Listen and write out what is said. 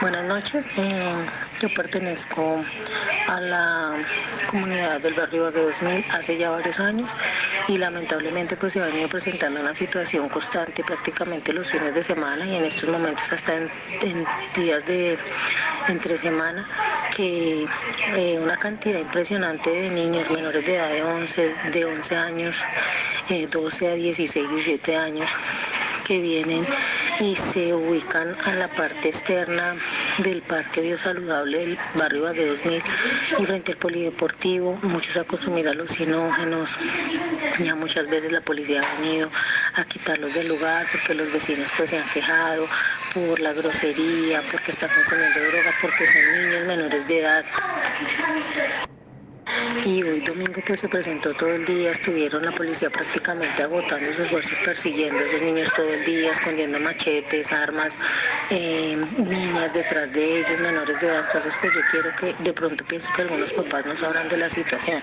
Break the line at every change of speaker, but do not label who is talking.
Buenas noches, eh, yo pertenezco a la comunidad del barrio Bague 2000 hace ya varios años y lamentablemente pues se ha venido presentando una situación constante prácticamente los fines de semana y en estos momentos hasta en, días de entre semana que eh, una cantidad impresionante de niños menores de edad de 11, de 11 años, 12 eh, a 16, 17 años que vienen y se ubican a la parte externa del Parque Biosaludable del barrio Bague 2000 y frente al polideportivo, muchos a consumir alucinógenos. Ya muchas veces la policía ha venido a quitarlos del lugar porque los vecinos pues se han quejado por la grosería, porque están consumiendo droga, porque son niños menores de edad. Y hoy domingo pues se presentó todo el día, estuvieron la policía prácticamente agotando sus esfuerzos persiguiendo a esos niños todo el día, escondiendo machetes, armas, eh, niñas detrás de ellos, menores de edad. Entonces pues yo quiero que de pronto pienso que algunos papás no sabrán de la situación.